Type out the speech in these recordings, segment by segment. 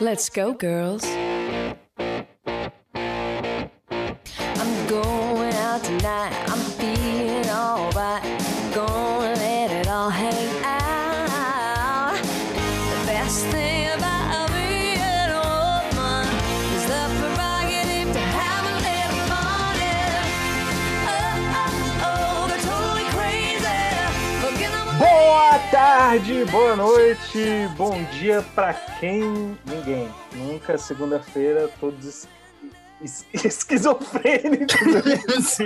Let's go, girls. Tarde, boa noite, bom dia pra quem? Ninguém. Nunca, segunda-feira, todos es- es- esquizofrênicos,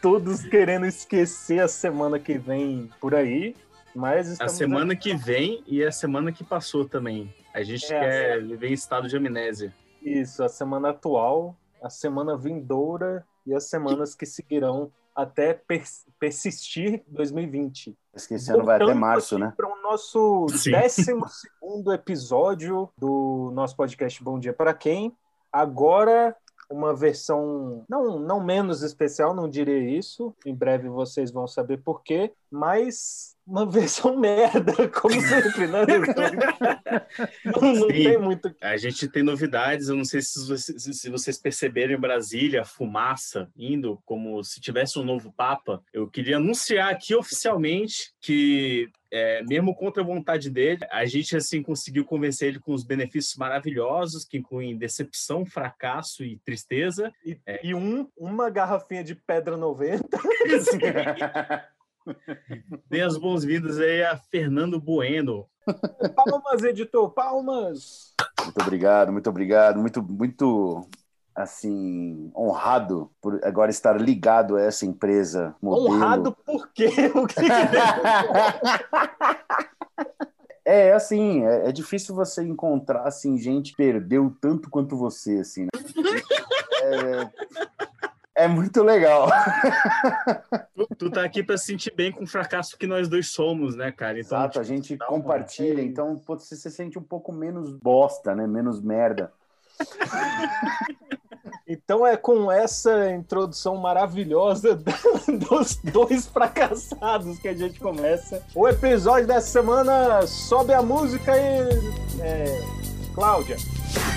todos querendo esquecer a semana que vem por aí, mas A semana que vem e a semana que passou também. A gente É, quer viver em estado de amnésia. Isso, a semana atual, a semana vindoura e as semanas que seguirão até pers- persistir 2020. Acho que esse ano vai até março, aqui né? Para o nosso Sim. 12 episódio do nosso podcast Bom Dia para Quem. Agora, uma versão não, não menos especial, não diria isso. Em breve vocês vão saber por quê, mas uma versão merda, como sempre, né? não, não tem muito. A gente tem novidades, eu não sei se vocês, se vocês perceberam em Brasília, a fumaça indo como se tivesse um novo Papa. Eu queria anunciar aqui oficialmente que, é, mesmo contra a vontade dele, a gente assim conseguiu convencer ele com os benefícios maravilhosos, que incluem decepção, fracasso e tristeza. E, É. e um, uma garrafinha de pedra 90. Dê as boas-vindas aí a Fernando Bueno. Palmas, editor, palmas! Muito obrigado, muito obrigado. Muito, muito, assim, honrado por agora estar ligado a essa empresa. Modelo. Honrado por quê? O que que É, assim, é, é difícil você encontrar, assim, gente que perdeu tanto quanto você, assim, né? É, é muito legal. Tu, tu tá aqui pra se sentir bem com o fracasso que nós dois somos, né, cara? Então, Exato, a gente uma- compartilha, então pô, você se sente um pouco menos bosta, né? Menos merda. Então é com essa introdução maravilhosa dos dois fracassados que a gente começa. O episódio dessa semana sobe a música e. É, Cláudia.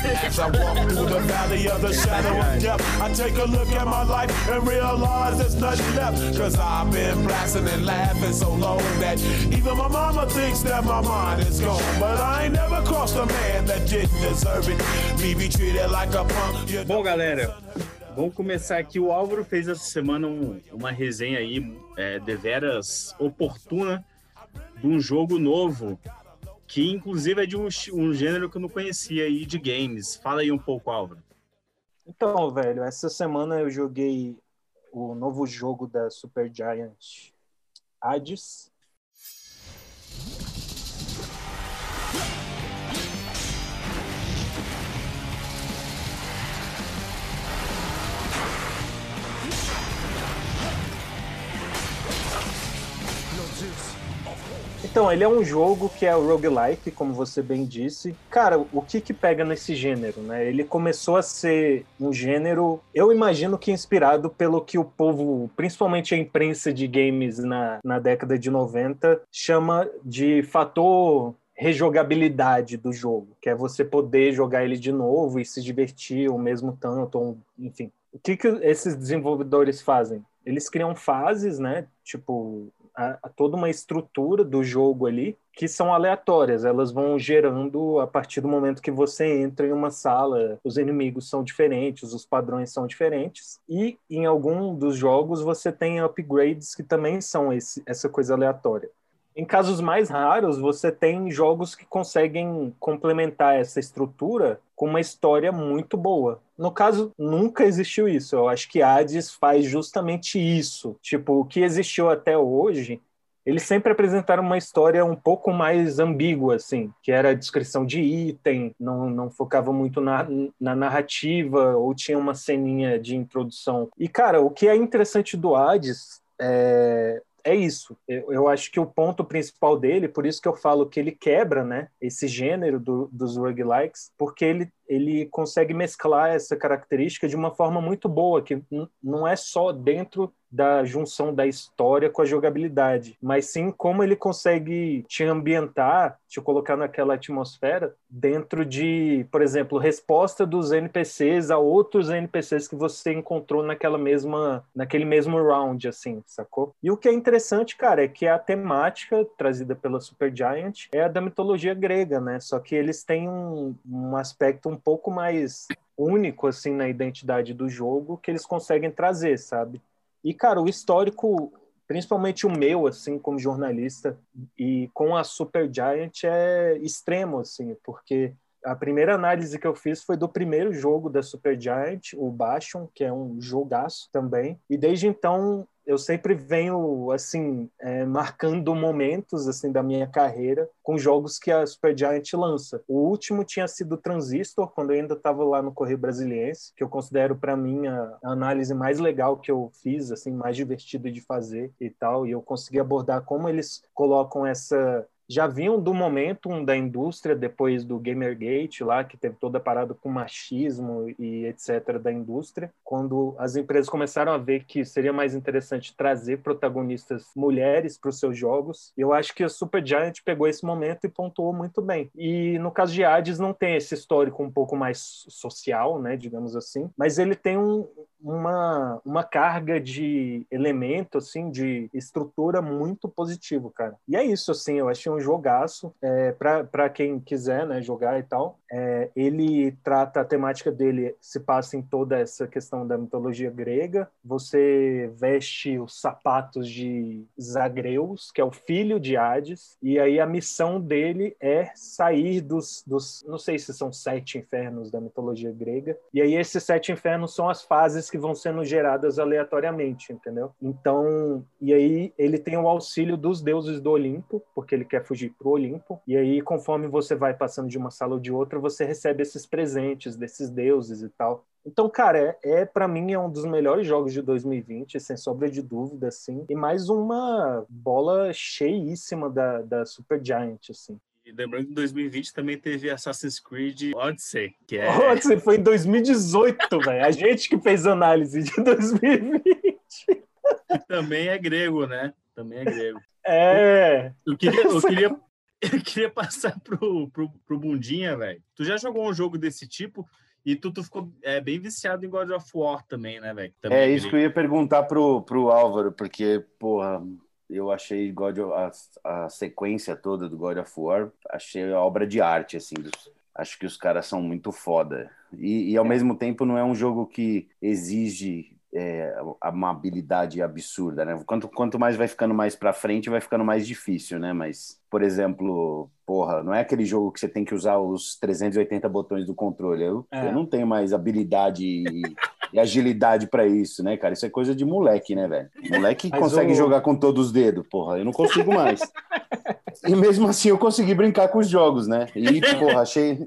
As I walk through the valley of the shadow of death, I take a look at my life and realize there's nothing left. Cause I've been blasting and laughing so long that even my mama thinks that my mind is gone. But I ain't never crossed a man that didn't deserve it. Me be treated like a punk. You Bom, galera, vamos começar aqui. O Álvaro fez essa semana um- uma resenha aí, é, deveras oportuna, de um jogo novo, que inclusive é de um, um gênero que eu não conhecia aí, de games. Fala aí um pouco, Álvaro. Então, velho, essa semana eu joguei o novo jogo da Supergiant Hades. Então, ele é um jogo que é roguelike, como você bem disse. Cara, o que que pega nesse gênero, né? Ele começou a ser um gênero, eu imagino que inspirado pelo que o povo, principalmente a imprensa de games na, na década de 90, chama de fator rejogabilidade do jogo, que é você poder jogar ele de novo e se divertir o mesmo tanto, ou, enfim. O que, que esses desenvolvedores fazem? Eles criam fases, né? Tipo, a, a toda uma estrutura do jogo ali que são aleatórias. Elas vão gerando a partir do momento que você entra em uma sala. Os inimigos são diferentes, os padrões são diferentes. E em algum dos jogos você tem upgrades que também são esse, essa coisa aleatória. Em casos mais raros, você tem jogos que conseguem complementar essa estrutura com uma história muito boa. No caso, nunca existiu isso. Eu acho que Hades faz justamente isso. Tipo, o que existiu até hoje, eles sempre apresentaram uma história um pouco mais ambígua, assim, que era a descrição de item, não, não focava muito na, na narrativa, ou tinha uma ceninha de introdução. E, cara, o que é interessante do Hades é, é isso. Eu, eu, acho que o ponto principal dele, por isso que eu falo que ele quebra, né, esse gênero do, dos roguelikes, porque ele ele consegue mesclar essa característica de uma forma muito boa, que não é só dentro da junção da história com a jogabilidade, mas sim como ele consegue te ambientar, te colocar naquela atmosfera dentro de, por exemplo, resposta dos NPCs a outros NPCs que você encontrou naquela mesma, naquele mesmo round, assim, sacou? E o que é interessante, cara, é que a temática trazida pela Supergiant é a da mitologia grega, né? Só que eles têm um, um aspecto um pouco mais único assim na identidade do jogo que eles conseguem trazer, sabe? E cara, o histórico, principalmente o meu assim como jornalista e com a Super Giant é extremo assim, porque a primeira análise que eu fiz foi do primeiro jogo da Super Giant, o Bastion, que é um jogaço também. E desde então eu sempre venho assim é, marcando momentos assim da minha carreira com jogos que a Supergiant lança. O último tinha sido Transistor quando eu ainda estava lá no Correio Brasiliense, que eu considero para mim a, análise mais legal que eu fiz, assim mais divertida de fazer e tal. E eu consegui abordar como eles colocam essa já vinham do momento da indústria, depois do Gamergate lá, que teve toda a parada com machismo e etc. da indústria, quando as empresas começaram a ver que seria mais interessante trazer protagonistas mulheres para os seus jogos. Eu acho que a Supergiant pegou esse momento e pontuou muito bem. E no caso de Hades não tem esse histórico um pouco mais social, né, digamos assim, mas ele tem um, uma, uma carga de elemento, assim, de estrutura muito positivo, cara. E é isso, assim, eu achei um jogaço é, para quem quiser, né, jogar e tal. É, ele trata a temática dele se passa em toda essa questão da mitologia grega. Você veste os sapatos de Zagreus, que é o filho de Hades, e aí a missão dele é sair dos, dos não sei se são sete infernos da mitologia grega. E aí esses sete infernos são as fases que vão sendo geradas aleatoriamente, entendeu? Então, e aí ele tem o auxílio dos deuses do Olimpo, porque ele quer fugir pro Olimpo. E aí, conforme você vai passando de uma sala ou de outra, você recebe esses presentes desses deuses e tal. Então, cara, é, é para mim é um dos melhores jogos de 2020, sem sombra de dúvida, assim. E mais uma bola cheíssima da, da Super Giant, assim. E lembrando que em 2020 também teve Assassin's Creed Odyssey, que é. Odyssey foi em 2018, velho. A gente que fez análise de 2020. E também é grego, né? Também é grego. É. Eu queria, eu queria, eu queria passar pro, pro, pro Bundinha, velho. Tu já jogou um jogo desse tipo? E tu, tu ficou é, bem viciado em God of War também, né, velho? É, isso que eu ia perguntar pro, pro Álvaro, porque, porra, eu achei God of, a, a, sequência toda do God of War, achei obra de arte, assim. Dos, acho que os caras são muito foda. E, e ao é. mesmo tempo não é um jogo que exige é, uma habilidade absurda, né? Quanto, quanto mais vai ficando mais para frente, vai ficando mais difícil, né? Mas, por exemplo, porra, não é aquele jogo que você tem que usar os 380 botões do controle. Eu, é. eu não tenho mais habilidade e, e agilidade para isso, né, cara? Isso é coisa de moleque, né, velho? Moleque Mas consegue o... jogar com todos os dedos, porra. Eu não consigo mais. e mesmo assim eu consegui brincar com os jogos, né? E, porra, achei,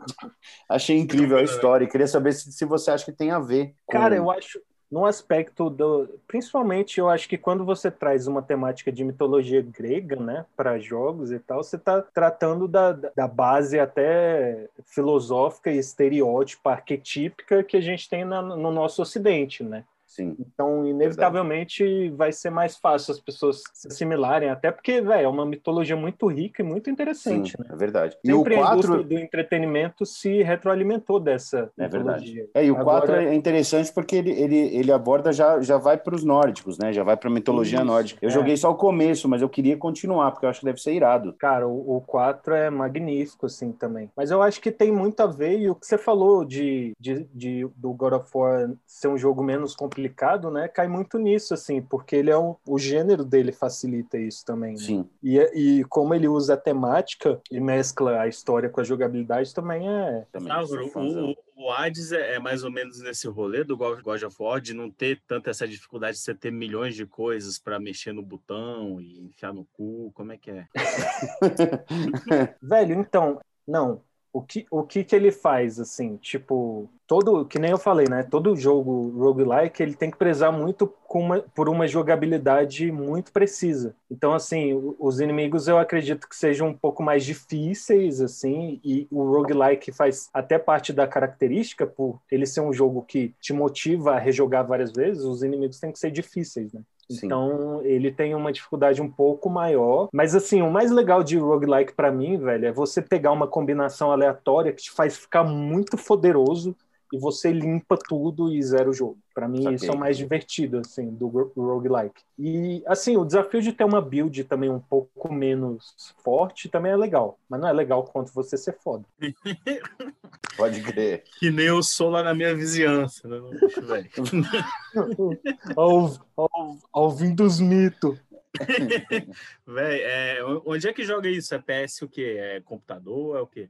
achei incrível a história. E queria saber se, se você acha que tem a ver. Com... Cara, eu acho no aspecto do. Principalmente, eu acho que quando você traz uma temática de mitologia grega, né, para jogos e tal, você está tratando da, da base até filosófica e estereótipa, arquetípica que a gente tem na, no nosso Ocidente, né? Sim. Então, inevitavelmente, Verdade. vai ser mais fácil as pessoas se assimilarem, até porque, velho, é uma mitologia muito rica e muito interessante, Sim, né? É verdade. E Sempre o 4... a indústria do entretenimento se retroalimentou dessa é mitologia. Verdade. É, e o Agora... 4 é interessante porque ele, ele, ele aborda, já, já vai para os nórdicos, né? Já vai para a mitologia Isso, nórdica. Eu é. joguei só o começo, mas eu queria continuar, porque eu acho que deve ser irado. Cara, o, o 4 é magnífico, assim, também. Mas eu acho que tem muito a ver, e o que você falou de, de, de do God of War ser um jogo menos complicado, complicado, né, cai muito nisso, assim, porque ele é um, o gênero dele facilita isso também. Né? Sim. E, e como ele usa a temática e mescla a história com a jogabilidade também é. Também o, o, Hades é, é, mais ou menos nesse rolê do God of War de não ter tanta essa dificuldade de você ter milhões de coisas para mexer no botão e enfiar no cu. Como é que é? Velho, então, não o que, o que que ele faz, assim, tipo, todo, que nem eu falei, né, todo jogo roguelike, ele tem que prezar muito com uma, por uma jogabilidade muito precisa. Então, assim, os inimigos eu acredito que sejam um pouco mais difíceis, assim, e o roguelike faz até parte da característica, por ele ser um jogo que te motiva a rejogar várias vezes, os inimigos têm que ser difíceis, né? Sim. Então, ele tem uma dificuldade um pouco maior. Mas, assim, o mais legal de roguelike pra mim, velho, é você pegar uma combinação aleatória que te faz ficar muito poderoso e você limpa tudo e zera o jogo. Pra mim, Saquei. isso é o mais divertido, assim, do ro- roguelike. E, assim, o desafio de ter uma build também um pouco menos forte também é legal. Mas não é legal quanto você ser foda. Pode crer. Que nem eu sou lá na minha vizinhança, né? Bicho, velho. ao, ao, ao vim dos mitos. Véi, é, onde é que joga isso? É PS o quê? É computador? É o quê?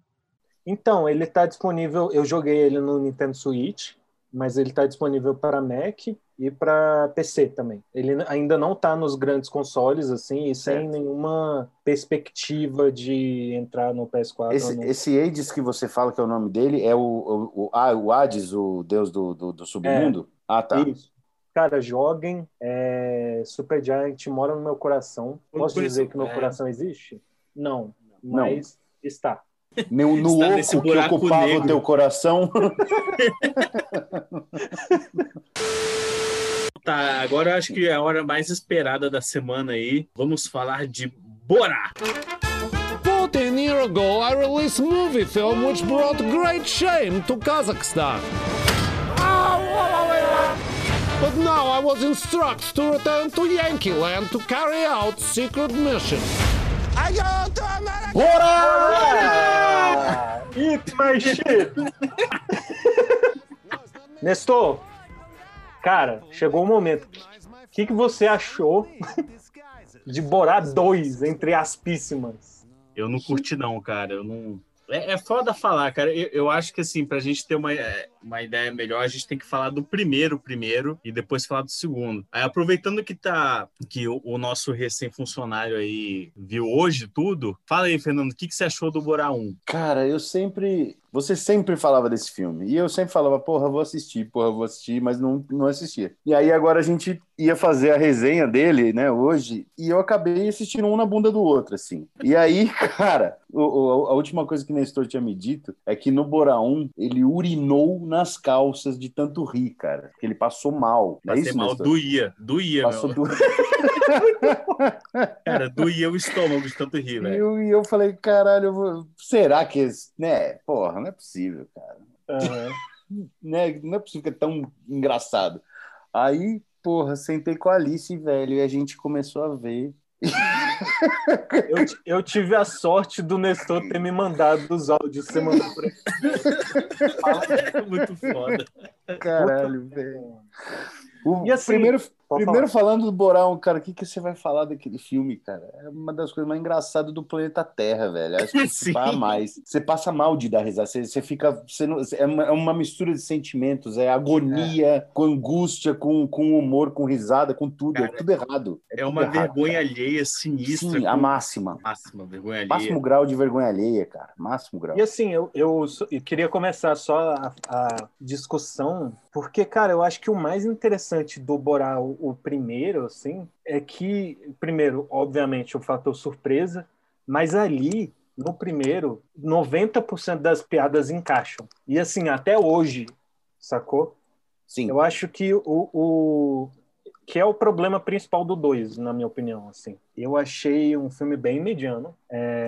Então, ele está disponível. Eu joguei ele no Nintendo Switch, mas ele está disponível para Mac e para PC também. Ele ainda não está nos grandes consoles, assim, e sem Certo. nenhuma perspectiva de entrar no PS4. Esse, ou no- esse Hades que você fala que é o nome dele é o, o, o, ah, o Hades, o deus do, do, do submundo? Ah, tá. Isso. Cara, joguem. É... Super Giant mora no meu coração. Posso dizer que meu é. coração existe? Não, Não. mas está. No, no oco que ocupava negro. o teu coração. Tá, agora eu acho que é a hora mais esperada da semana aí. Vamos falar de Borá. 14 years ago, I released a movie film which brought great shame to Kazakhstan. But now I was instructed to return to Yankee Land to carry out secret mission. Eat my shit! Nestor, cara, chegou o momento. O que, que você achou de Borá 2, entre aspíssimas? Eu não curti, não, cara. Eu não. É, é foda falar, cara. Eu, eu acho que, assim, pra gente ter uma, é, uma ideia melhor, a gente tem que falar do primeiro primeiro e depois falar do segundo. Aí, aproveitando que tá que o, o nosso recém-funcionário aí viu hoje tudo, fala aí, Fernando, o que, que você achou do Borá 1? Cara, eu sempre. Você sempre falava desse filme. E eu sempre falava, porra, vou assistir, porra, vou assistir, mas não, não assistia. E aí agora a gente ia fazer a resenha dele, né, hoje, e eu acabei assistindo um na bunda do outro, assim. E aí, cara, o- o- a última coisa que Nestor tinha me dito é que no Bora 1 ele urinou nas calças de tanto rir, cara. Porque ele passou mal. É Passei isso, mal, Nestor? doía, doía, Passou do... Cara, doía o estômago de tanto rir, velho. e eu falei, caralho, eu vou- será que. esse- Né? Porra, não é possível, cara. Aham. Né? Não é possível que é tão engraçado. Aí, porra, sentei com a Alice, velho, e a gente começou a ver. Eu, eu tive a sorte do Nestor ter me mandado os áudios você mandou pra ele. É muito foda. Caralho, velho. O E assim, primeiro, primeiro falando do Borão, cara, o que, que você vai falar daquele filme, cara? É uma das coisas mais engraçadas do planeta Terra, velho. Acho que você mais. Você passa mal de dar risada. Você, você fica. Você não, é, uma, é uma mistura de sentimentos. É agonia, com angústia, com, com humor, com risada, com tudo. é Cara, tudo errado. É tudo uma errado, vergonha cara. alheia sinistra. Sim, a com- máxima. Máxima, vergonha alheia. Máximo grau de vergonha alheia, cara. Máximo grau. E assim, eu, eu, eu queria começar só a, a discussão, porque, cara, eu acho que o mais interessante do Borá, o, o primeiro, assim, é que, primeiro, obviamente, o fator surpresa, mas ali, no primeiro, 90% das piadas encaixam. E assim, até hoje, sacou? Sim. Eu acho que o, o que é o problema principal do 2, na minha opinião, assim. Eu achei um filme bem mediano.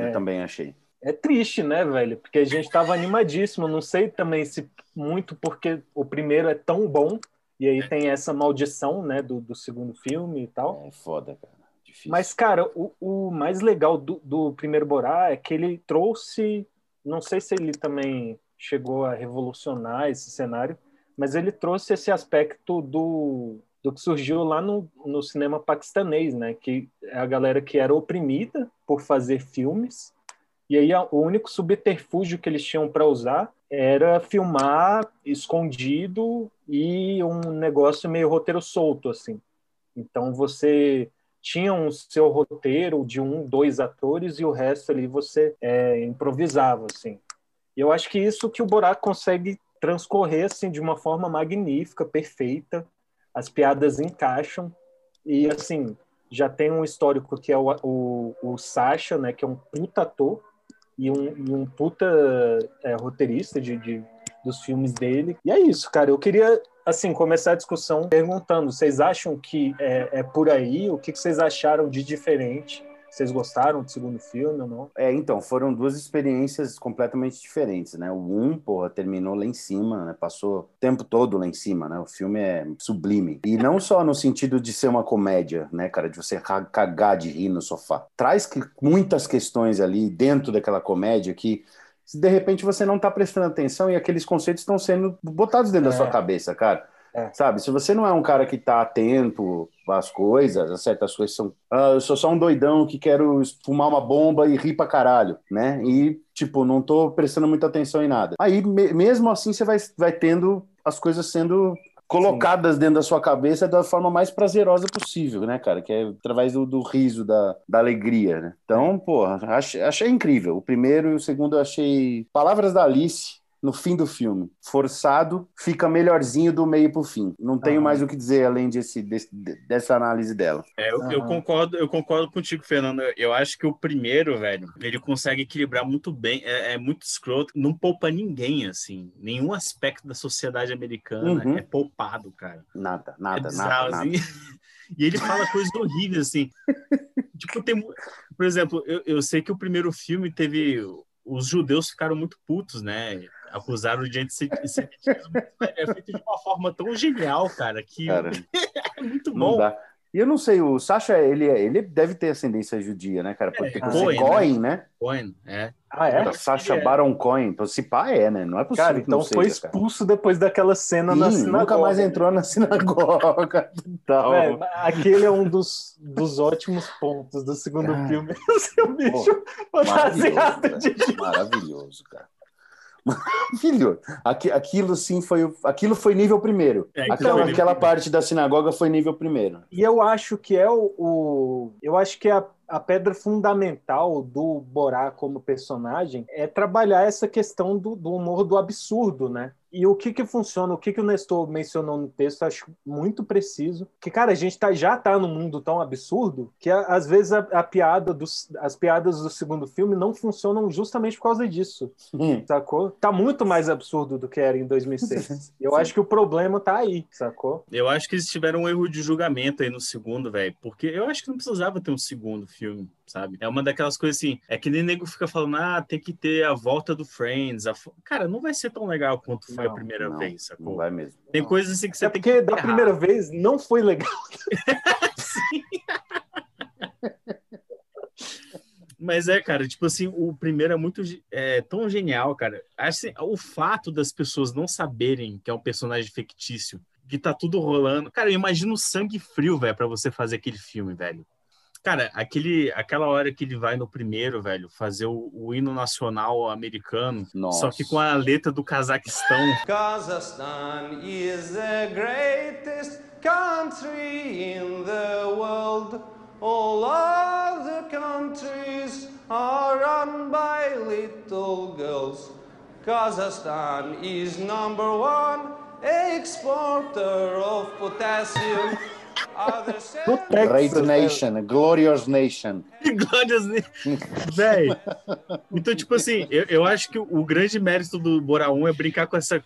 Eu também achei. É triste, né, velho? Porque a gente tava animadíssimo. Não sei também se muito porque o primeiro é tão bom e aí tem essa maldição, né, do, do segundo filme e tal. É foda, cara. Difícil. Mas, cara, o, o mais legal do, do primeiro Borá é que ele trouxe. Não sei se ele também chegou a revolucionar esse cenário, mas ele trouxe esse aspecto do, do que surgiu lá no, no cinema paquistanês, né? Que é a galera que era oprimida por fazer filmes. E aí o único subterfúgio que eles tinham para usar era filmar escondido e um negócio meio roteiro solto, assim. Então você tinha um seu roteiro de um, dois atores e o resto ali você é, improvisava, assim. E eu acho que isso que o Borat consegue transcorrer assim de uma forma magnífica, perfeita. As piadas encaixam e assim já tem um histórico que é o, o, o Sasha, né, que é um puta ator e um, e um puta é, roteirista de, de, dos filmes dele. E é isso, cara. Eu queria assim começar a discussão perguntando: vocês acham que é, é por aí? O que, que vocês acharam de diferente? Vocês gostaram do segundo filme ou não? É, então, foram duas experiências completamente diferentes, né? O um, porra, terminou lá em cima, né? Passou o tempo todo lá em cima, né? O filme é sublime. E não só no sentido de ser uma comédia, né, cara? De você ca- cagar de rir no sofá. Traz que- muitas questões ali dentro daquela comédia que de repente você não tá prestando atenção e aqueles conceitos estão sendo botados dentro da É. sua cabeça, cara. É. Sabe, se você não é um cara que tá atento às coisas, a certas coisas são. Ah, eu sou só um doidão que quero fumar uma bomba e rir pra caralho, né? E, tipo, não tô prestando muita atenção em nada. Aí, me- mesmo assim, você vai, vai tendo as coisas sendo colocadas dentro da sua cabeça da forma mais prazerosa possível, né, cara? Que é através do, do riso, da, da alegria, né? Então, porra, achei, achei incrível. O primeiro e o segundo eu achei. Palavras da Alice no fim do filme. Forçado, fica melhorzinho do meio pro fim. Não tenho Aham. mais o que dizer além desse, desse- dessa análise dela. É, eu, eu Aham. concordo, eu concordo contigo, Fernando. Eu acho que o primeiro, velho, ele consegue equilibrar muito bem, é, é muito escroto, não poupa ninguém, assim. Nenhum aspecto da sociedade americana Uhum. é poupado, cara. Nada, é nada, bizarro, nada, nada. assim. E ele fala coisas horríveis, assim. tipo, tem. Por exemplo, eu, eu sei que o primeiro filme teve. Os judeus ficaram muito putos, né? Acusaram de antissemitismo. É feito de uma forma tão genial, cara, que Cara, é muito não bom. dá. E eu não sei, o Sasha, ele, é- ele deve ter ascendência judia, né, cara? Porque É, por ser Cohen, Cohen, né? Cohen, é. Ah, é? Sasha é. Baron Cohen. Então, se pá é, né? Não é possível Cara, que não então foi seja, cara. expulso depois daquela cena na Sim, sinagoga. nunca mais entrou na sinagoga. Tal. Velho, aquele é um dos, dos ótimos pontos do segundo Cara. filme. O seu bicho Maravilhoso, fantasiado de. Maravilhoso, cara. Maravilhoso. Aqui- Aquilo sim foi. Aquilo foi nível primeiro. É, aquilo aquela foi nível aquela primeiro. parte da sinagoga foi nível primeiro. E eu acho que é o, o- eu acho que a, a pedra fundamental do Borá como personagem é trabalhar essa questão do, do humor do absurdo, né? E o que que funciona, o que que o Nestor mencionou no texto, eu acho muito preciso. Que, cara, a gente tá, já tá num mundo tão absurdo que a- às vezes a, a piada dos, as piadas do segundo filme não funcionam justamente por causa disso, Hum. sacou? Tá muito mais absurdo do que era em 2006. Eu Sim. acho que o problema tá aí, sacou? Eu acho que eles tiveram um erro de julgamento aí no segundo, velho. Porque eu acho que não precisava ter um segundo filme, sabe? É uma daquelas coisas assim. É que nem nego fica falando, ah, tem que ter a volta do Friends. a fo-" Cara, não vai ser tão legal quanto foi a Não, primeira Não, vez, não sacou? vai mesmo. Tem coisas assim que você é tem porque que. da errar. primeira vez não foi legal. Mas é, cara, tipo assim, o primeiro é muito é, tão genial, cara. Assim, o fato das pessoas não saberem que é um personagem fictício, que tá tudo rolando. Cara, eu imagino o sangue frio, velho, pra você fazer aquele filme, velho. Cara, aquele, aquela hora que ele vai no primeiro, velho, fazer o, o hino nacional americano, Nossa. só que com a letra do Cazaquistão. Kazakhstan is the greatest country in the world. All other countries are run by little girls. Kazakhstan is number one exporter of potassium. Great Nation, Glorious Nation. Glórias, né? Véi. Então, tipo assim, eu, eu acho que o, grande mérito do Bora 1 é brincar com essa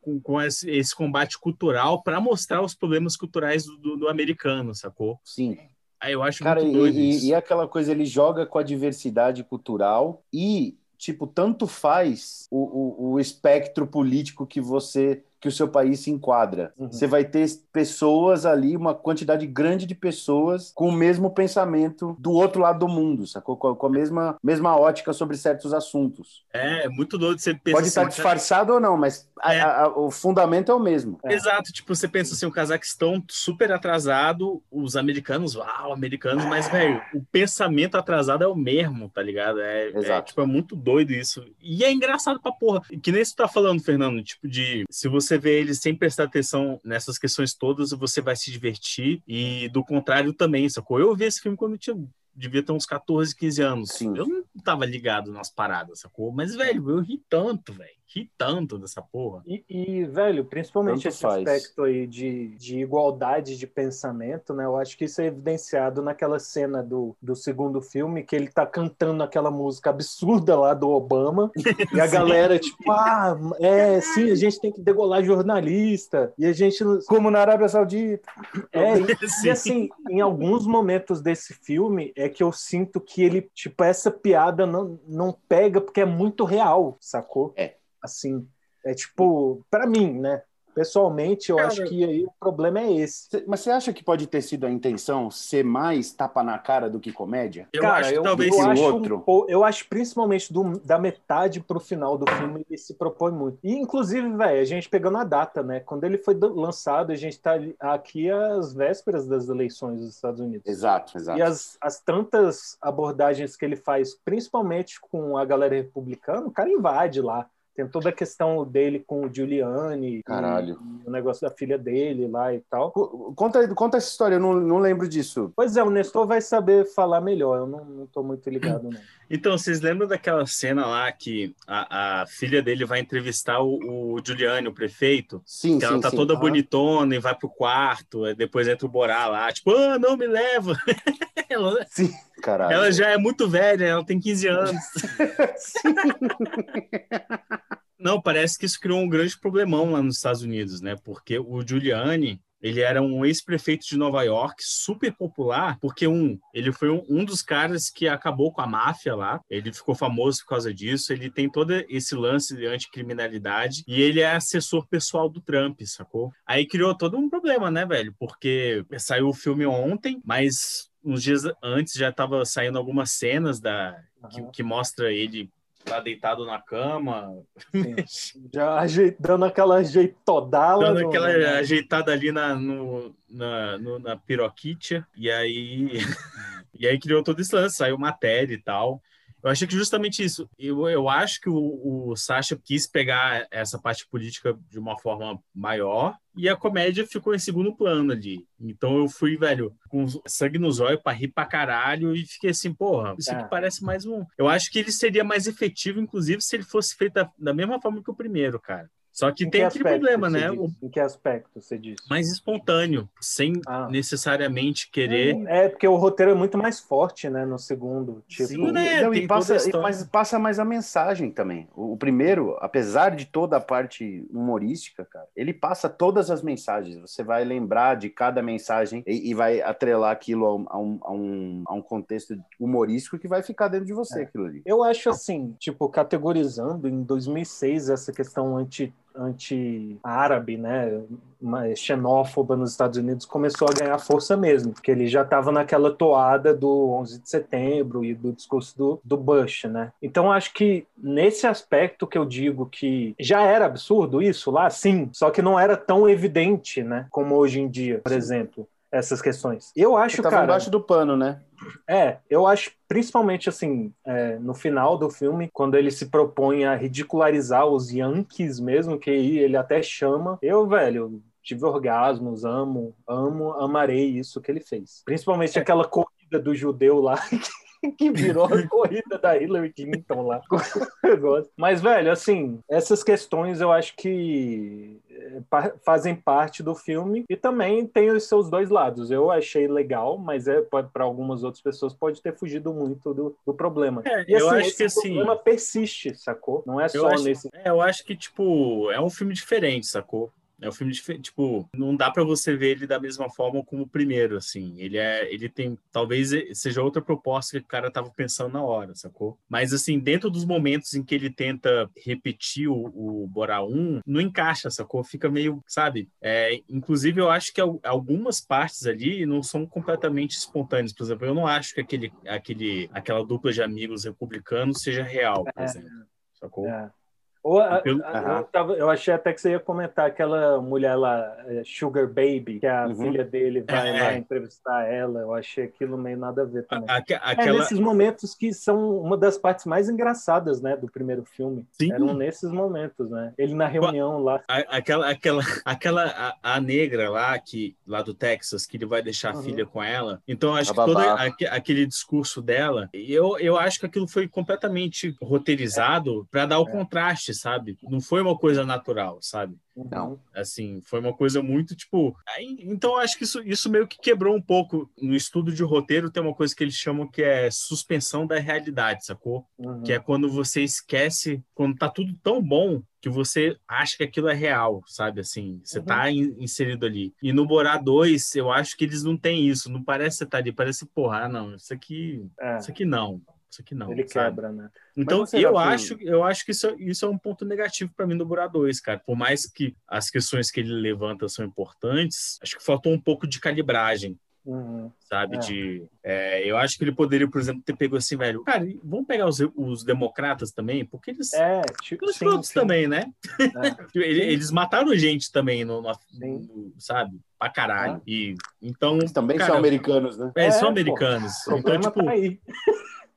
com, com esse, esse combate cultural para mostrar os problemas culturais do, do- do americano, sacou? Sim. Aí eu acho Cara, muito e, doido e- isso. e aquela coisa, ele joga com a diversidade cultural e, tipo, tanto faz o, o, o espectro político que você que o seu país se enquadra. Uhum. Você vai ter pessoas ali, uma quantidade grande de pessoas com o mesmo pensamento do outro lado do mundo, sacou? Com a, mesma, mesma ótica sobre certos assuntos. É, é muito doido você pensar Pode estar assim, disfarçado ou não, mas É. a- a- o fundamento é o mesmo. Exato, tipo, você pensa assim, o Cazaquistão super atrasado, os americanos, uau, americanos, mas, velho, o pensamento atrasado é o mesmo, tá ligado? É, é, Exato. tipo, é muito doido isso. E é engraçado pra porra. Que nem você tá falando, Fernando, tipo, de se você vê eles sem prestar atenção nessas questões todas, você vai se divertir. E do contrário também, sacou? Eu vi esse filme quando eu tinha devia ter uns 14, 15 anos. Sim. Eu não tava ligado nas paradas, sacou? Mas, velho, eu ri tanto, velho. Ri tanto dessa porra. E, e, velho, principalmente Tanto esse faz. aspecto aí de, de igualdade de pensamento, né? Eu acho que isso é evidenciado naquela cena do, do segundo filme, que ele tá cantando aquela música absurda lá do Obama, e a galera, tipo, ah, é, sim, a gente tem que degolar jornalista, e a gente. Como na Arábia Saudita. É, e, Sim. e assim, em alguns momentos desse filme é que eu sinto que ele, tipo, essa piada não, não pega porque é muito real, sacou? É. Assim, é tipo, pra mim, né? Pessoalmente, eu Cara, acho que aí o problema é esse. Mas você acha que pode ter sido a intenção ser mais tapa na cara do que comédia? Eu Cara, acho que eu, talvez eu sim, acho, outro. um eu acho principalmente do- da metade pro final do filme ele se propõe muito. E inclusive, velho, a gente pegando a data, né? Quando ele foi do- lançado, a gente tá aqui às vésperas das eleições dos Estados Unidos. Exato, exato. E as, as tantas abordagens que ele faz, principalmente com a galera republicana, o cara invade lá. Tem toda a questão dele com o Giuliani, Caralho. e o negócio da filha dele lá e tal. Co- Conta, conta essa história, eu não, não lembro disso. Pois é, o Nestor vai saber falar melhor, eu não, não tô muito ligado, não. Então, vocês lembram daquela cena lá que a, a filha dele vai entrevistar o, o Giuliani, o prefeito? Sim, Que sim, ela tá sim. toda Aham. bonitona e vai pro quarto, depois entra o Borá lá, tipo, ah, não me leva. ela, Sim, caralho. ela já é muito velha, ela tem 15 anos. Não, parece que isso criou um grande problemão lá nos Estados Unidos, né? Porque o Giuliani, ele era um ex-prefeito de Nova York, super popular, porque um, ele foi um, um dos caras que acabou com a máfia lá. Ele ficou famoso por causa disso. Ele tem todo esse lance de anticriminalidade e ele é assessor pessoal do Trump, sacou? Aí criou todo um problema, né, velho? Porque saiu o filme ontem, mas uns dias antes já estava saindo algumas cenas da que, que mostra ele lá deitado na cama, Já ajei- dando aquela ajeitodala. dando no- aquela ajeitada ali na, no, na, no- na piroquitia, e aí, e aí criou todo esse lance, saiu matéria e tal. Eu achei que justamente isso. Eu, eu acho que o, o Sacha quis pegar essa parte política de uma forma maior e a comédia ficou em segundo plano ali. Então eu fui, velho, com sangue nos olhos pra rir pra caralho e fiquei assim, porra, isso aqui É. parece mais um. Eu acho que ele seria mais efetivo, inclusive, se ele fosse feito da, da mesma forma que o primeiro, cara. Só que Em tem que aquele problema, né? diz? O Em que aspecto você disse? mais espontâneo, sem Ah. necessariamente querer. É, porque o roteiro é muito mais forte, né, no segundo. Tipo, Sim, né? não, e toda a passa, história. mas passa mais a mensagem também. O, o primeiro, apesar de toda a parte humorística, cara, ele passa todas as mensagens. Você vai lembrar de cada mensagem e, e vai atrelar aquilo a um, a, um, a, um, a um contexto humorístico que vai ficar dentro de você, É. aquilo ali. Eu acho assim, tipo, categorizando em 2006 essa questão anti anti-árabe, né, xenófoba nos Estados Unidos começou a ganhar força mesmo, porque ele já estava naquela toada do 11 de setembro e do discurso do, do Bush, né? Então acho que nesse aspecto que eu digo que já era absurdo isso lá, sim, só que não era tão evidente, né, como hoje em dia, por exemplo, essas questões. Eu acho, tava cara, embaixo do pano, né? é, eu acho principalmente assim, é, no final do filme, quando ele se propõe a ridicularizar os Yankees mesmo, que ele até chama, eu, velho, tive orgasmos, amo, amo, amarei isso que ele fez. Principalmente aquela corrida do judeu lá. Que virou a corrida da Hillary Clinton lá. Mas, velho, assim, essas questões eu acho que é, fazem parte do filme e também tem os seus dois lados. Eu achei legal, mas é para algumas outras pessoas pode ter fugido muito do, do problema. É, E eu assim, acho esse que assim. problema persiste, sacou? Não é Eu só acho, nesse. é, eu acho que, tipo, é um filme diferente, sacou? É um filme diferente, tipo, não dá pra você ver ele da mesma forma como o primeiro, assim. Ele é, ele tem, talvez seja outra proposta que o cara tava pensando na hora, sacou? Mas, assim, dentro dos momentos em que ele tenta repetir o, o Borá 1, não encaixa, sacou? Fica meio, sabe? É, inclusive, eu acho que al- algumas partes ali não são completamente espontâneas. Por exemplo, eu não acho que aquele, aquele, aquela dupla de amigos republicanos seja real, por É. exemplo. Sacou? É. Ou a- a- eu, tava- eu achei até que você ia comentar aquela mulher lá, é, Sugar Baby, que a Uhum. filha dele vai É. lá entrevistar ela. Eu achei aquilo meio nada a ver também. A- É aquela, nesses momentos que são uma das partes mais engraçadas, né, do primeiro filme. Sim. Eram nesses momentos, né? Ele na reunião lá. a- aquela, aquela, aquela a, a negra lá que lá do Texas que ele vai deixar a Uhum. filha com ela. Então eu acho A que todo aquele discurso dela, eu, eu acho que aquilo foi completamente roteirizado para dar o É. contraste, sabe? Não foi uma coisa natural, sabe? Não. Assim, foi uma coisa muito tipo. Então, acho que isso, isso meio que quebrou um pouco. No estudo de roteiro, tem uma coisa que eles chamam que é suspensão da realidade, sacou? Uhum. Que é quando você esquece, quando tá tudo tão bom que você acha que aquilo é real, sabe? Assim, você Uhum. tá in- inserido ali. E no Borá 2, eu acho que eles não têm isso. Não parece você tá ali, parece, porra, ah, não, isso aqui, É, isso aqui não. Isso aqui não. ele sabe? quebra, né? Então, eu acho, eu acho que isso, é- isso é um ponto negativo para mim do Burá 2, cara. Por mais que as questões que ele levanta são importantes, acho que faltou um pouco de calibragem, Uhum. sabe? É. De, é, eu acho que ele poderia, por exemplo, ter pego assim, velho. Cara, vamos pegar os, os democratas também, porque eles. É, tipo, Os sim, também, né? Ele- Eles mataram gente também, no, no- no- sabe? Pra caralho. E, então, Eles também cara, são americanos, né? é, É, são pô. americanos. Então, problema tipo, tá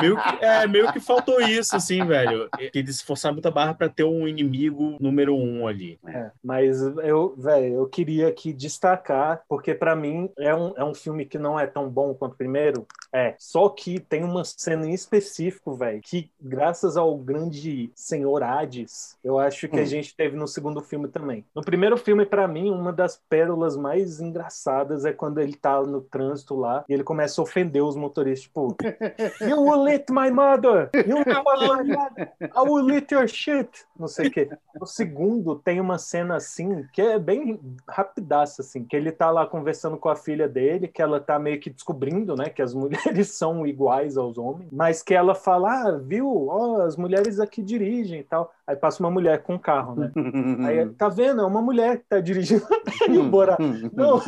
meio que, é, meio que faltou isso, assim, velho. Eles forçaram muita barra pra ter um inimigo número um ali. É, mas eu, velho, eu queria aqui destacar, porque pra mim é um, é um filme que não é tão bom quanto o primeiro. É, só que tem uma cena em específico, velho, que graças ao grande senhor Hades, eu acho que a Hum. gente teve no segundo filme também. No primeiro filme, pra mim, uma das pérolas mais engraçadas é quando ele tá no trânsito lá e ele começa a ofender os motoristas, tipo, You will eat my mother! You will my mother! I will eat your shit! Não sei o quê. No segundo, tem uma cena assim, que é bem rapidaça, assim, que ele tá lá conversando com a filha dele, que ela tá meio que descobrindo, né, que as mulheres são iguais aos homens, mas que ela fala, ah, viu, ó, as mulheres aqui dirigem e tal. Aí passa uma mulher com um carro, né? Aí, tá vendo? É uma mulher que tá dirigindo. Aí o Bora, não,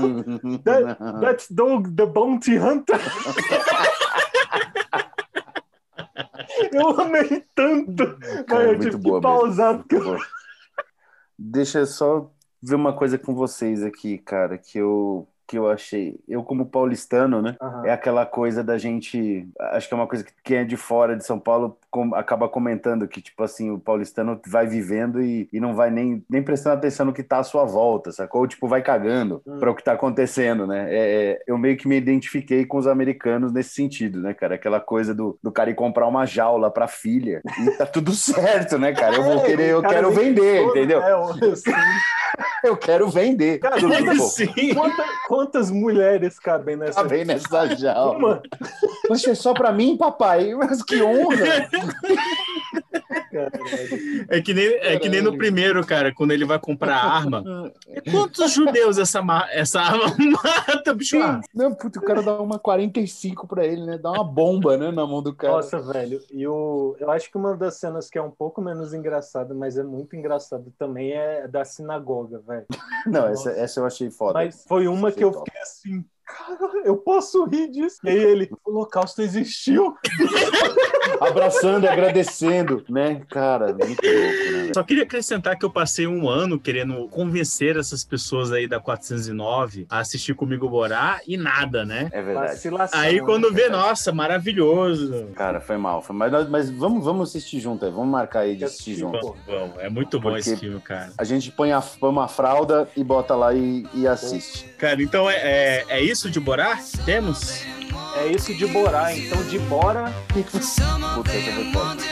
that, that's dog the bounty hunter. Eu amei tanto. Cara, eu tive boa que pausar. muito boa. Deixa eu só ver uma coisa com vocês aqui, cara, que eu, que eu achei. Eu, como paulistano, né? Aham. É aquela coisa da gente. Acho que é uma coisa que quem é de fora de São Paulo com- acaba comentando que, tipo assim, o paulistano vai vivendo e, e não vai nem, nem prestando atenção no que tá à sua volta, sacou? Ou, tipo, vai cagando Hum. para o que tá acontecendo, né? É, é, eu meio que me identifiquei com os americanos nesse sentido, né, cara? Aquela coisa do, do cara ir comprar uma jaula pra filha e tá tudo certo, né, cara? Eu vou É, querer, eu quero vender, entendeu? É, eu- sim. Eu quero vender. Cara, quantas, bom. Sim. quanta- quantas mulheres cabem nessa? Tá bem nessa jaula. Uma. Poxa, é só pra mim, papai? Mas que honra! É que, nem, é que nem no primeiro, cara, quando ele vai comprar a arma. Quantos judeus essa, essa arma mata, bicho? Ah, Não, puto, o cara dá uma 45 pra ele, né? Dá uma bomba, né, na mão do cara. Nossa, velho. E o, eu acho que uma das cenas que é um pouco menos engraçada, mas é muito engraçada também, é da sinagoga, velho. Não, essa, essa eu achei foda. Mas foi uma que eu top. fiquei assim, cara, eu posso rir disso. E aí ele, o holocausto existiu. Abraçando, agradecendo, né? Cara, muito louco, né? Só queria acrescentar que eu passei um ano querendo convencer essas pessoas aí da 409 a assistir comigo Borá e nada, né? É verdade. Vacilação. Aí quando né, vê, nossa, maravilhoso. Cara, foi mal. Foi mal. Mas, mas vamos, vamos assistir junto aí. Vamos marcar aí de assistir junto. Vamos, vamos. É muito bom Porque- esse filme, cara. A gente põe, a, põe uma fralda e bota lá e, e assiste. Cara, então é, é, é isso de Borá? Temos? É isso de Borá. Então, de Bora, Puta, foda.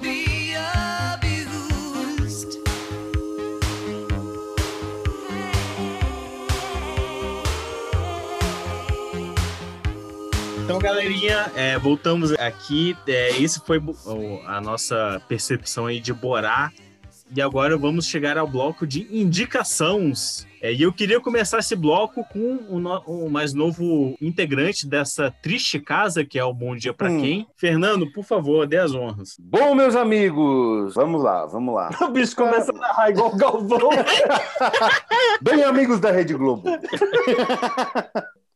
Be abused. Então, galerinha, é, voltamos aqui. É, esse foi o- a nossa percepção aí de Borá. E agora vamos chegar ao bloco de indicações. É, e eu queria começar esse bloco com o, no- o mais novo integrante dessa triste casa, que é o Bom Dia Pra Hum. Quem. Fernando, por favor, dê as honras. Bom, meus amigos, vamos lá, vamos lá. o bicho começa a narrar igual o Galvão. Bem, amigos da Rede Globo.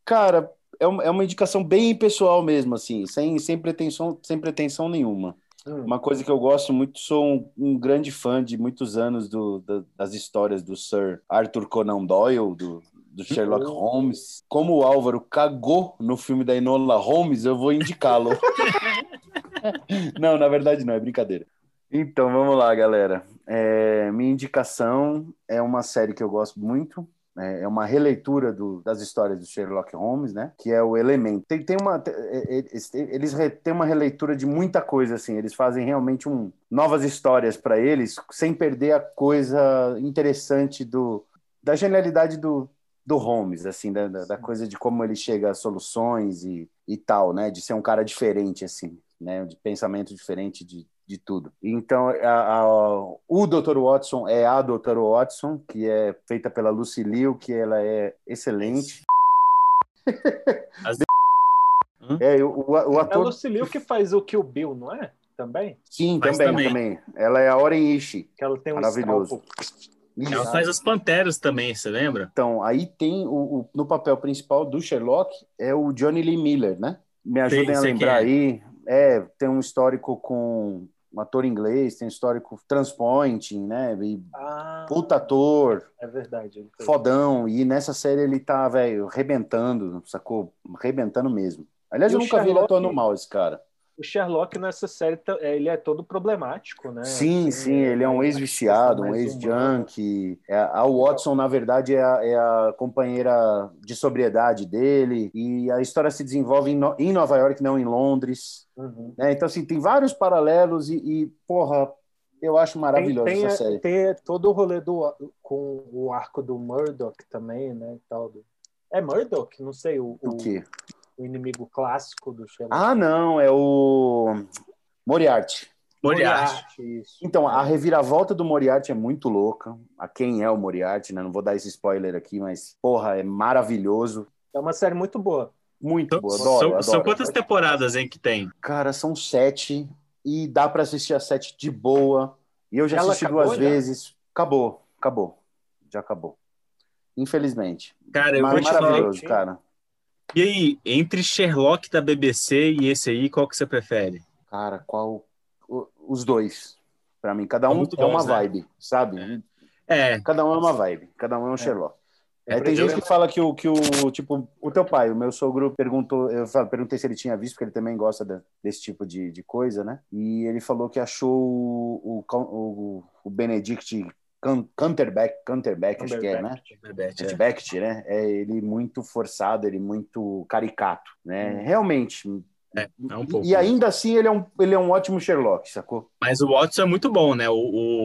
Cara, é uma, é uma indicação bem pessoal mesmo, assim, sem, sem, pretensão, sem pretensão nenhuma. Hum. Uma coisa que eu gosto muito, sou um, um grande fã de muitos anos do, da- das histórias do Sir Arthur Conan Doyle, do, do Sherlock Holmes. Como o Álvaro cagou no filme da Enola Holmes, eu vou indicá-lo. não, na verdade não, é brincadeira. Então, vamos lá, galera. É, minha indicação é uma série que eu gosto muito. É é uma releitura do- das histórias do Sherlock Holmes, né? Que é o Elemento. Tem, tem uma, é- é- eles, eles têm uma releitura de muita coisa, assim. Eles fazem realmente um, novas histórias para eles, sem perder a coisa interessante do, da genialidade do, do Holmes, assim, da, da, da coisa de como ele chega a soluções e, e tal, né? De ser um cara diferente, assim, né? De pensamento diferente de, de tudo. Então, a- a- o Dr. Watson é a Dr. Watson, que é feita pela Lucy Liu, que ela é excelente. As- É, o, o, o É a ator... Lucille que faz o Kill Bill, não é? Também? Sim, também, também. também. Ela é a Oren Ishii. Que ela tem um Maravilhoso. Ela faz as Panteras também, você lembra? Então, aí tem o, o- no papel principal do Sherlock é o Johnny Lee Miller, né? Me ajudem a lembrar é. aí. É, tem um histórico com um ator inglês, tem um histórico transpointing, né? E Ah, puta ator, é verdade. fodão. E nessa série ele tá, velho, rebentando, sacou? Rebentando mesmo. Aliás, E eu nunca vi ele atuando mal, esse cara. O Sherlock nessa série, tá- é, ele é todo problemático, né? Sim, Assim, sim, ele é um mais- ex-viciado, um ex-junkie. É, A Watson, na verdade, é a, é a companheira de sobriedade dele. E a história se desenvolve em, No- em Nova York, não em Londres. Uhum. né? Então, assim, tem vários paralelos e, e, porra, eu acho maravilhosa tem, tem, essa série. tem todo o rolê do, com o arco do Murdoch também, né? Tal, do... É Murdoch? Não sei, o, O o, quê? O inimigo clássico do Sherlock. Ah, não, é o Moriarty. Moriarty. Então, a reviravolta do Moriarty é muito louca. A quem é o Moriarty, né? Não vou dar esse spoiler aqui, mas, porra, é maravilhoso. É uma série muito boa. Muito São, boa, são- adoro, são adoro. quantas temporadas hein, que tem? Cara, são sete e dá pra assistir a sete de boa. E eu já Ela assisti acabou duas já? vezes. Acabou, acabou. Já acabou. Infelizmente. Cara, eu Mas vou te falar. maravilhoso, cara. E aí, entre Sherlock da BBC e esse aí, qual que você prefere? Cara, qual. Os dois. Pra mim, cada um é uma bons, né? vibe, sabe? É, Cada um é uma vibe. Cada um é um Sherlock. É, É, tem gente que fala que o, que o, tipo, o teu pai, o meu sogro perguntou, eu perguntei se ele tinha visto, porque ele também gosta da- desse tipo de, de coisa, né? E ele falou que achou o, o, o Benedict Can- Cumberbatch, Cumberbatch, acho que é, né? Cumberbatch, é. Né? É ele muito forçado, ele muito caricato, né? Realmente. É, é um pouco. E ainda assim ele é um, ele é um ótimo Sherlock, sacou? Mas o Watson é muito bom, né? O,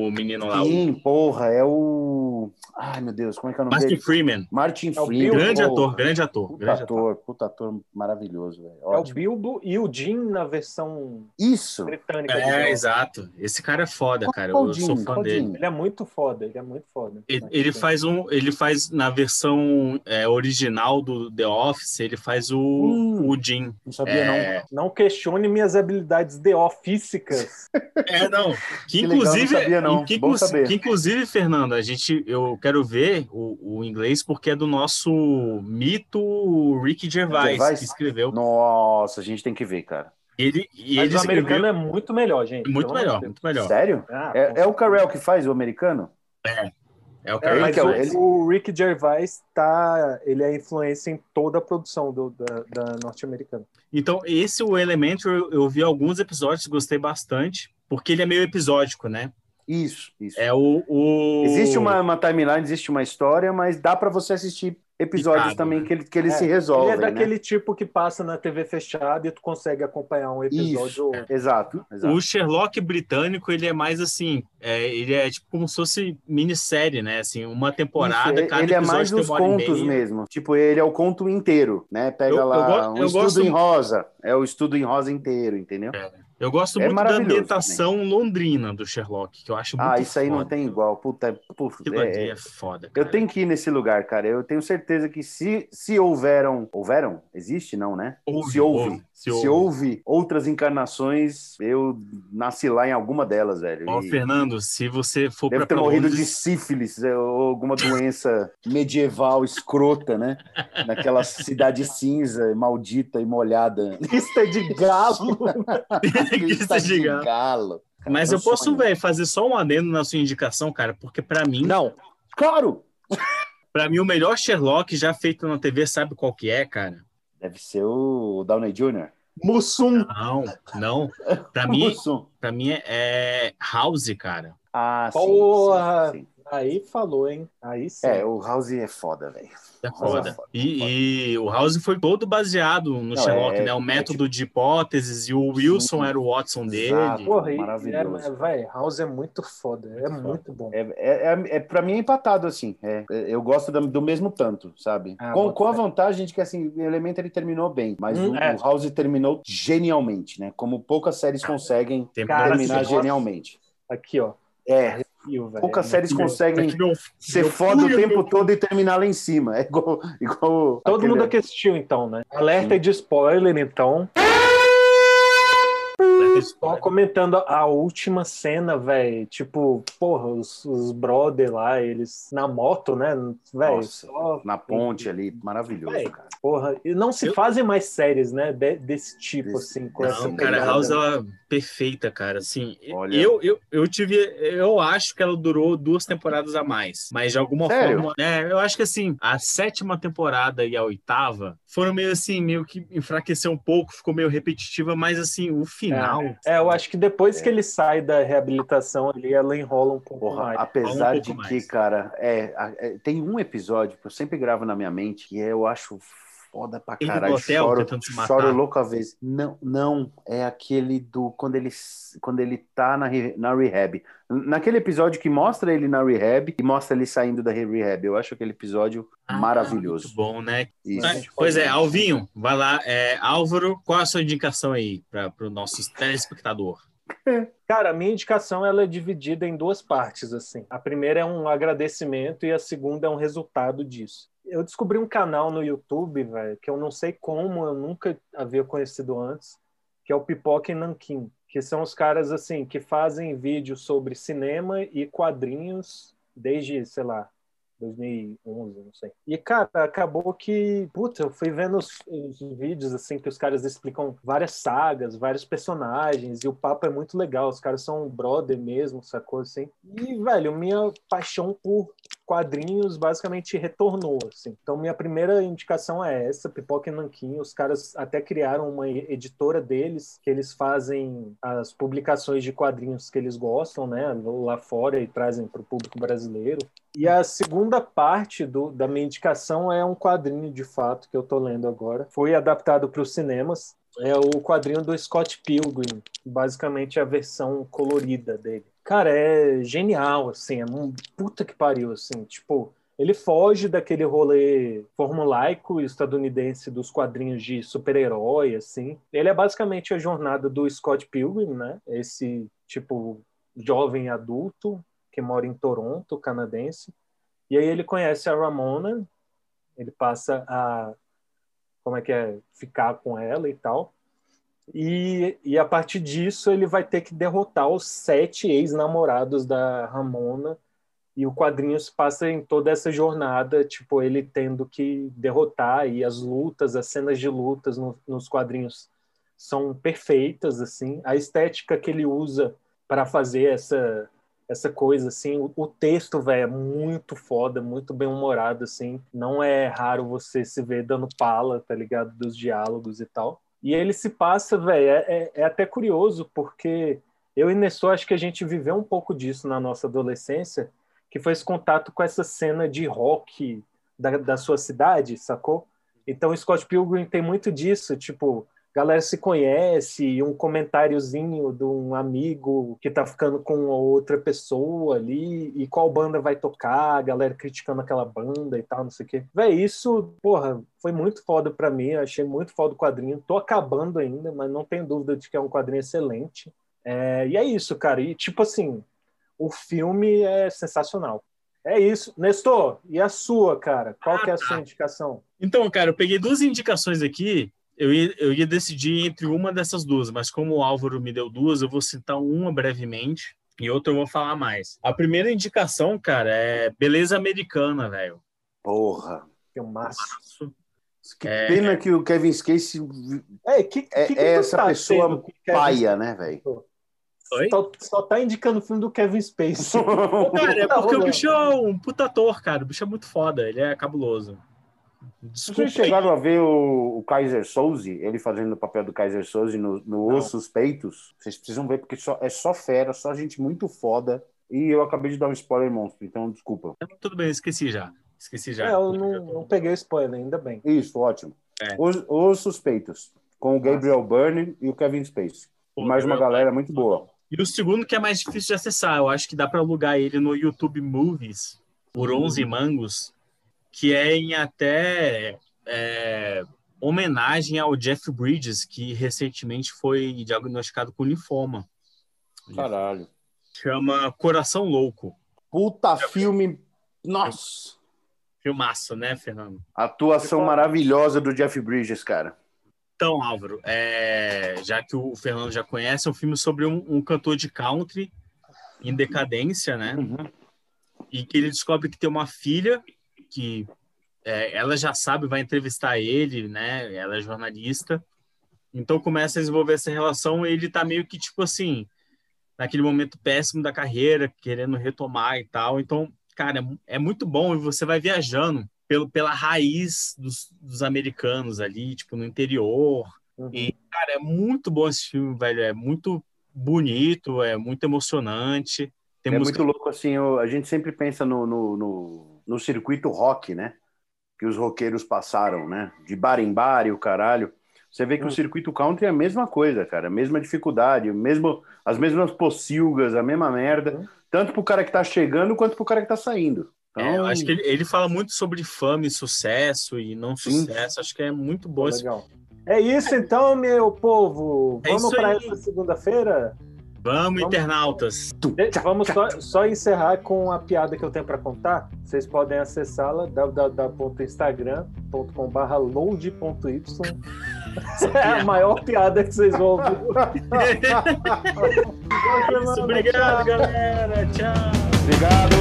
o menino lá, o Sim, porra, é o. Ai, meu Deus, como é que é o nome Martin dele? Freeman. Martin É o Freeman. Grande porra. ator, grande ator. Puta Grande ator. ator, puta ator maravilhoso, velho. É o. Bilbo e o Jim na versão Isso. britânica. É, Joe. exato. Esse cara é foda, cara. Qual Eu sou fã Qual dele. Ele é muito foda, ele é muito foda. Ele, ele faz um, ele faz na versão é, original do The Office, ele faz o, Hum. o Jim. Não sabia, É, Não questione minhas habilidades deofísicas. é, não. Que, Que legal, inclusive, não sabia, não. Que, Bom inclu- saber. que inclusive, Fernando, a gente, eu quero ver o, o inglês porque é do nosso mito Ricky Gervais, Gervais? que escreveu. Nossa, a gente tem que ver, cara. Ele, e Mas ele o americano escreveu é muito melhor, gente. muito melhor, muito melhor. Sério? Ah, É, é o Carell que faz o americano? É o É, cara mas que é o, o- ele- o Rick Gervais tá, ele é influência em toda a produção do, da, da norte-americana. Então, esse o Elementary, eu, eu vi alguns episódios, gostei bastante, porque ele é meio episódico, né? Isso, isso. É o. o... Existe uma, uma timeline, existe uma história, mas dá pra você assistir episódios Picado, também né? que, ele, que eles É, se resolvem, Ele é daquele né? tipo que passa na TV fechada e tu consegue acompanhar um episódio. Isso, ou outro. exato, exato. O Sherlock britânico, ele é mais assim, é, ele é tipo como se fosse minissérie, né? Assim, uma temporada, Isso, cada ele é episódio mais tem os contos mesmo. Tipo, ele é o conto inteiro, né? Pega Eu- eu lá um eu estudo gosto- em rosa. É o estudo em rosa inteiro, entendeu? Eu gosto É muito da ambientação londrina do Sherlock, que eu acho muito Ah, isso aí não foda. tem igual. Puta, é- puta, Aquilo é- é- é foda, Eu cara. tenho que ir nesse lugar, cara. Eu tenho certeza que se, se houveram. Houveram? Existe, não, né? Ouve, se houve. ouve, se, se houve. outras encarnações, eu nasci lá em alguma delas, velho. Ó, E Fernando, se você for Deve pra ter morrido de sífilis é, ou alguma doença medieval escrota, né? Naquela cidade cinza, maldita e molhada. Pista de galo. Crista de galo. galo. Cara, Mas é eu posso, velho, fazer só um adendo na sua indicação, cara, porque pra mim, Não. Claro! para mim o melhor Sherlock já feito na TV, sabe qual que é, cara? Deve ser o Downey Jr. Mussum. Não, não. Pra mim, Mussum. para mim é House, cara. Ah, sim, Porra! sim, sim. Aí falou, hein? Aí sim. É, o House é foda, velho. É foda. é foda, E, e o House foi todo baseado no Não, Sherlock, é- né? O é método de hipóteses e o Wilson Sim. era o Watson Exato. dele. Porra, e- Maravilhoso. É, é, House é muito foda. É Muito muito bom. É, é, é, é, pra mim é empatado, assim. É, é, eu gosto da- do mesmo tanto, sabe? Ah, com, com a vantagem de que, assim, o Elementary terminou bem, mas Hum, o, é. o House terminou genialmente, né? Como poucas séries conseguem Tem terminar genialmente. Aqui, ó. É, velho. poucas É séries conseguem meu- ser meu foda o tempo meu- todo e terminar lá em cima. É igual. igual Todo aquele- mundo aqui assistiu, então, né? Alerta de spoiler, então. Só comentando a última cena, velho. Tipo, porra, os, os brother lá, eles na moto, né? Velho, Nossa, só. na ponte ali, maravilhoso, Véi, cara. Porra, e não se Eu- fazem mais séries, né? de- desse tipo, Desse- assim, com essa Não, cara, pegada. House ela é perfeita, cara. Assim, Olha. eu, eu, eu tive. Eu acho que ela durou duas temporadas a mais. Mas de alguma Sério? forma. né, eu acho que assim, a sétima temporada e a oitava foram meio assim, meio que enfraqueceu um pouco, ficou meio repetitiva, mas assim, o final. É, eu acho que depois É. que ele sai da reabilitação ali, ela enrola um pouco Porra, mais. apesar um de que, mais. cara, é, é, tem um episódio que eu sempre gravo na minha mente que eu acho foda pra Aquele do caralho. hotel choro, tentando matar. choro louco a vez. Não, não, é aquele do quando ele quando ele tá na, na rehab. Naquele episódio que mostra ele na rehab e mostra ele saindo da rehab. Eu acho aquele episódio Ah, maravilhoso. Muito bom, né? Isso. Pois é, Alvinho, vai lá. É, Álvaro, qual a sua indicação aí para o nosso telespectador? Cara, a minha indicação ela é dividida em duas partes, assim. A primeira é um agradecimento e a segunda é um resultado disso. Eu descobri um canal no YouTube, velho, que eu não sei como, eu nunca havia conhecido antes, que é o Pipoca e Nanquim, que são os caras, assim, que fazem vídeos sobre cinema e quadrinhos desde, sei lá, 2011, não sei. E, cara, acabou que, puta, eu fui vendo os, os vídeos, assim, que os caras explicam várias sagas, vários personagens, e o papo é muito legal, os caras são brother mesmo, sacou, assim. E, velho, minha paixão por quadrinhos basicamente retornou, assim. Então, minha primeira indicação é essa, Pipoca e Nanquim. Os caras até criaram uma editora deles, que eles fazem as publicações de quadrinhos que eles gostam, né, lá fora e trazem para o público brasileiro. E a segunda parte do, da minha indicação é um quadrinho, de fato, que eu tô lendo agora. Foi adaptado para os cinemas. É o quadrinho do Scott Pilgrim, basicamente a versão colorida dele. Cara, é genial, assim, é um puta que pariu, assim, tipo, ele foge daquele rolê formulaico estadunidense dos quadrinhos de super-herói, assim. Ele é basicamente a jornada do Scott Pilgrim, né? Esse, tipo, jovem adulto que mora em Toronto, canadense. E aí ele conhece a Ramona, ele passa a como é que é ficar com ela e tal. E, e a partir disso ele vai ter que derrotar os sete ex-namorados da Ramona e o quadrinho se passa em toda essa jornada, tipo ele tendo que derrotar e as lutas, as cenas de lutas no, nos quadrinhos são perfeitas assim. A estética que ele usa para fazer essa essa coisa assim, o, o texto, velho, é muito foda, muito bem humorado assim. Não é raro você se ver dando pala, tá ligado, dos diálogos e tal. E ele se passa, velho, é, é, é, até curioso, porque eu e Nessô acho que a gente viveu um pouco disso na nossa adolescência, que foi esse contato com essa cena de rock da, da sua cidade, sacou? Então, Scott Pilgrim tem muito disso, tipo, galera se conhece, e um comentáriozinho de um amigo que tá ficando com outra pessoa ali, e qual banda vai tocar, a galera criticando aquela banda e tal, não sei o quê. Véi, isso, porra, foi muito foda pra mim, achei muito foda o quadrinho. Tô acabando ainda, mas não tenho dúvida de que é um quadrinho excelente. É, e é isso, cara. E tipo assim, o filme é sensacional. É isso. Nestor, e a sua, cara? Qual que é a sua indicação? Então, cara, eu peguei duas indicações aqui. Eu ia, eu ia decidir entre uma dessas duas, mas como o Álvaro me deu duas, eu vou citar uma brevemente e outra eu vou falar mais. A primeira indicação, cara, é Beleza Americana, velho. Porra. Filmaço. Que É. pena que o Kevin Spacey É, que, é, que que é essa tá pessoa paia, né, velho? Só, só tá indicando o filme do Kevin Spacey. Cara, é porque o bicho é um puta ator, cara. O bicho é muito foda, ele é cabuloso. Desculpa. Vocês chegaram a ver o, o Kaiser Souze, ele fazendo o papel do Kaiser Souze no, no. Os Suspeitos? Vocês precisam ver, porque só, é só fera, só gente muito foda. E eu acabei de dar um spoiler monstro, então desculpa. Tudo bem, esqueci já. Esqueci já. É, eu não, não peguei o spoiler, ainda bem. Isso, ótimo. É. Os, Os Suspeitos, com o Gabriel Byrne e o Kevin Spacey. Pô, mais uma galera muito boa. E o segundo que é mais difícil de acessar, eu acho que dá para alugar ele no YouTube Movies por Uhum. 11 mangos, que é em até é, homenagem ao Jeff Bridges, que recentemente foi diagnosticado com linfoma. Caralho. Chama Coração Louco. Puta filme. Nossa! Filmaço, né, Fernando? Atuação maravilhosa do Jeff Bridges, cara. Então, Álvaro, é, já que o Fernando já conhece, é um filme sobre um, um cantor de country em decadência, né? E que ele descobre que tem uma filha que é, ela já sabe, vai entrevistar ele, né? Ela é jornalista. Então começa a desenvolver essa relação. Ele tá meio que tipo assim, naquele momento péssimo da carreira, querendo retomar e tal. Então, cara, é mu- muito bom e você vai viajando pelo, pela raiz dos, dos americanos ali, tipo, no interior. Uhum. E, cara, é muito bom esse filme, velho. É muito bonito, é muito emocionante. Tem é música muito louco, assim, a gente sempre pensa no, no, no, no circuito rock, né? Que os roqueiros passaram, né? De bar em bar e o caralho. Você vê que o circuito country é a mesma coisa, cara. A mesma dificuldade, o mesmo, as mesmas pocilgas, a mesma merda. Tanto pro cara que tá chegando, quanto pro cara que tá saindo. Então, É, eu acho que ele, ele fala muito sobre fama e sucesso e não sucesso. Acho que é muito bom esse Legal. É isso então, meu povo. É Vamos isso para essa segunda-feira? Vamos, Vamos. internautas. Vamos só, só encerrar com a piada que eu tenho para contar. Vocês podem acessá-la www.instagram.com.br load.y. É a maior piada que vocês vão ouvir. É isso, obrigado, galera. Tchau. obrigado.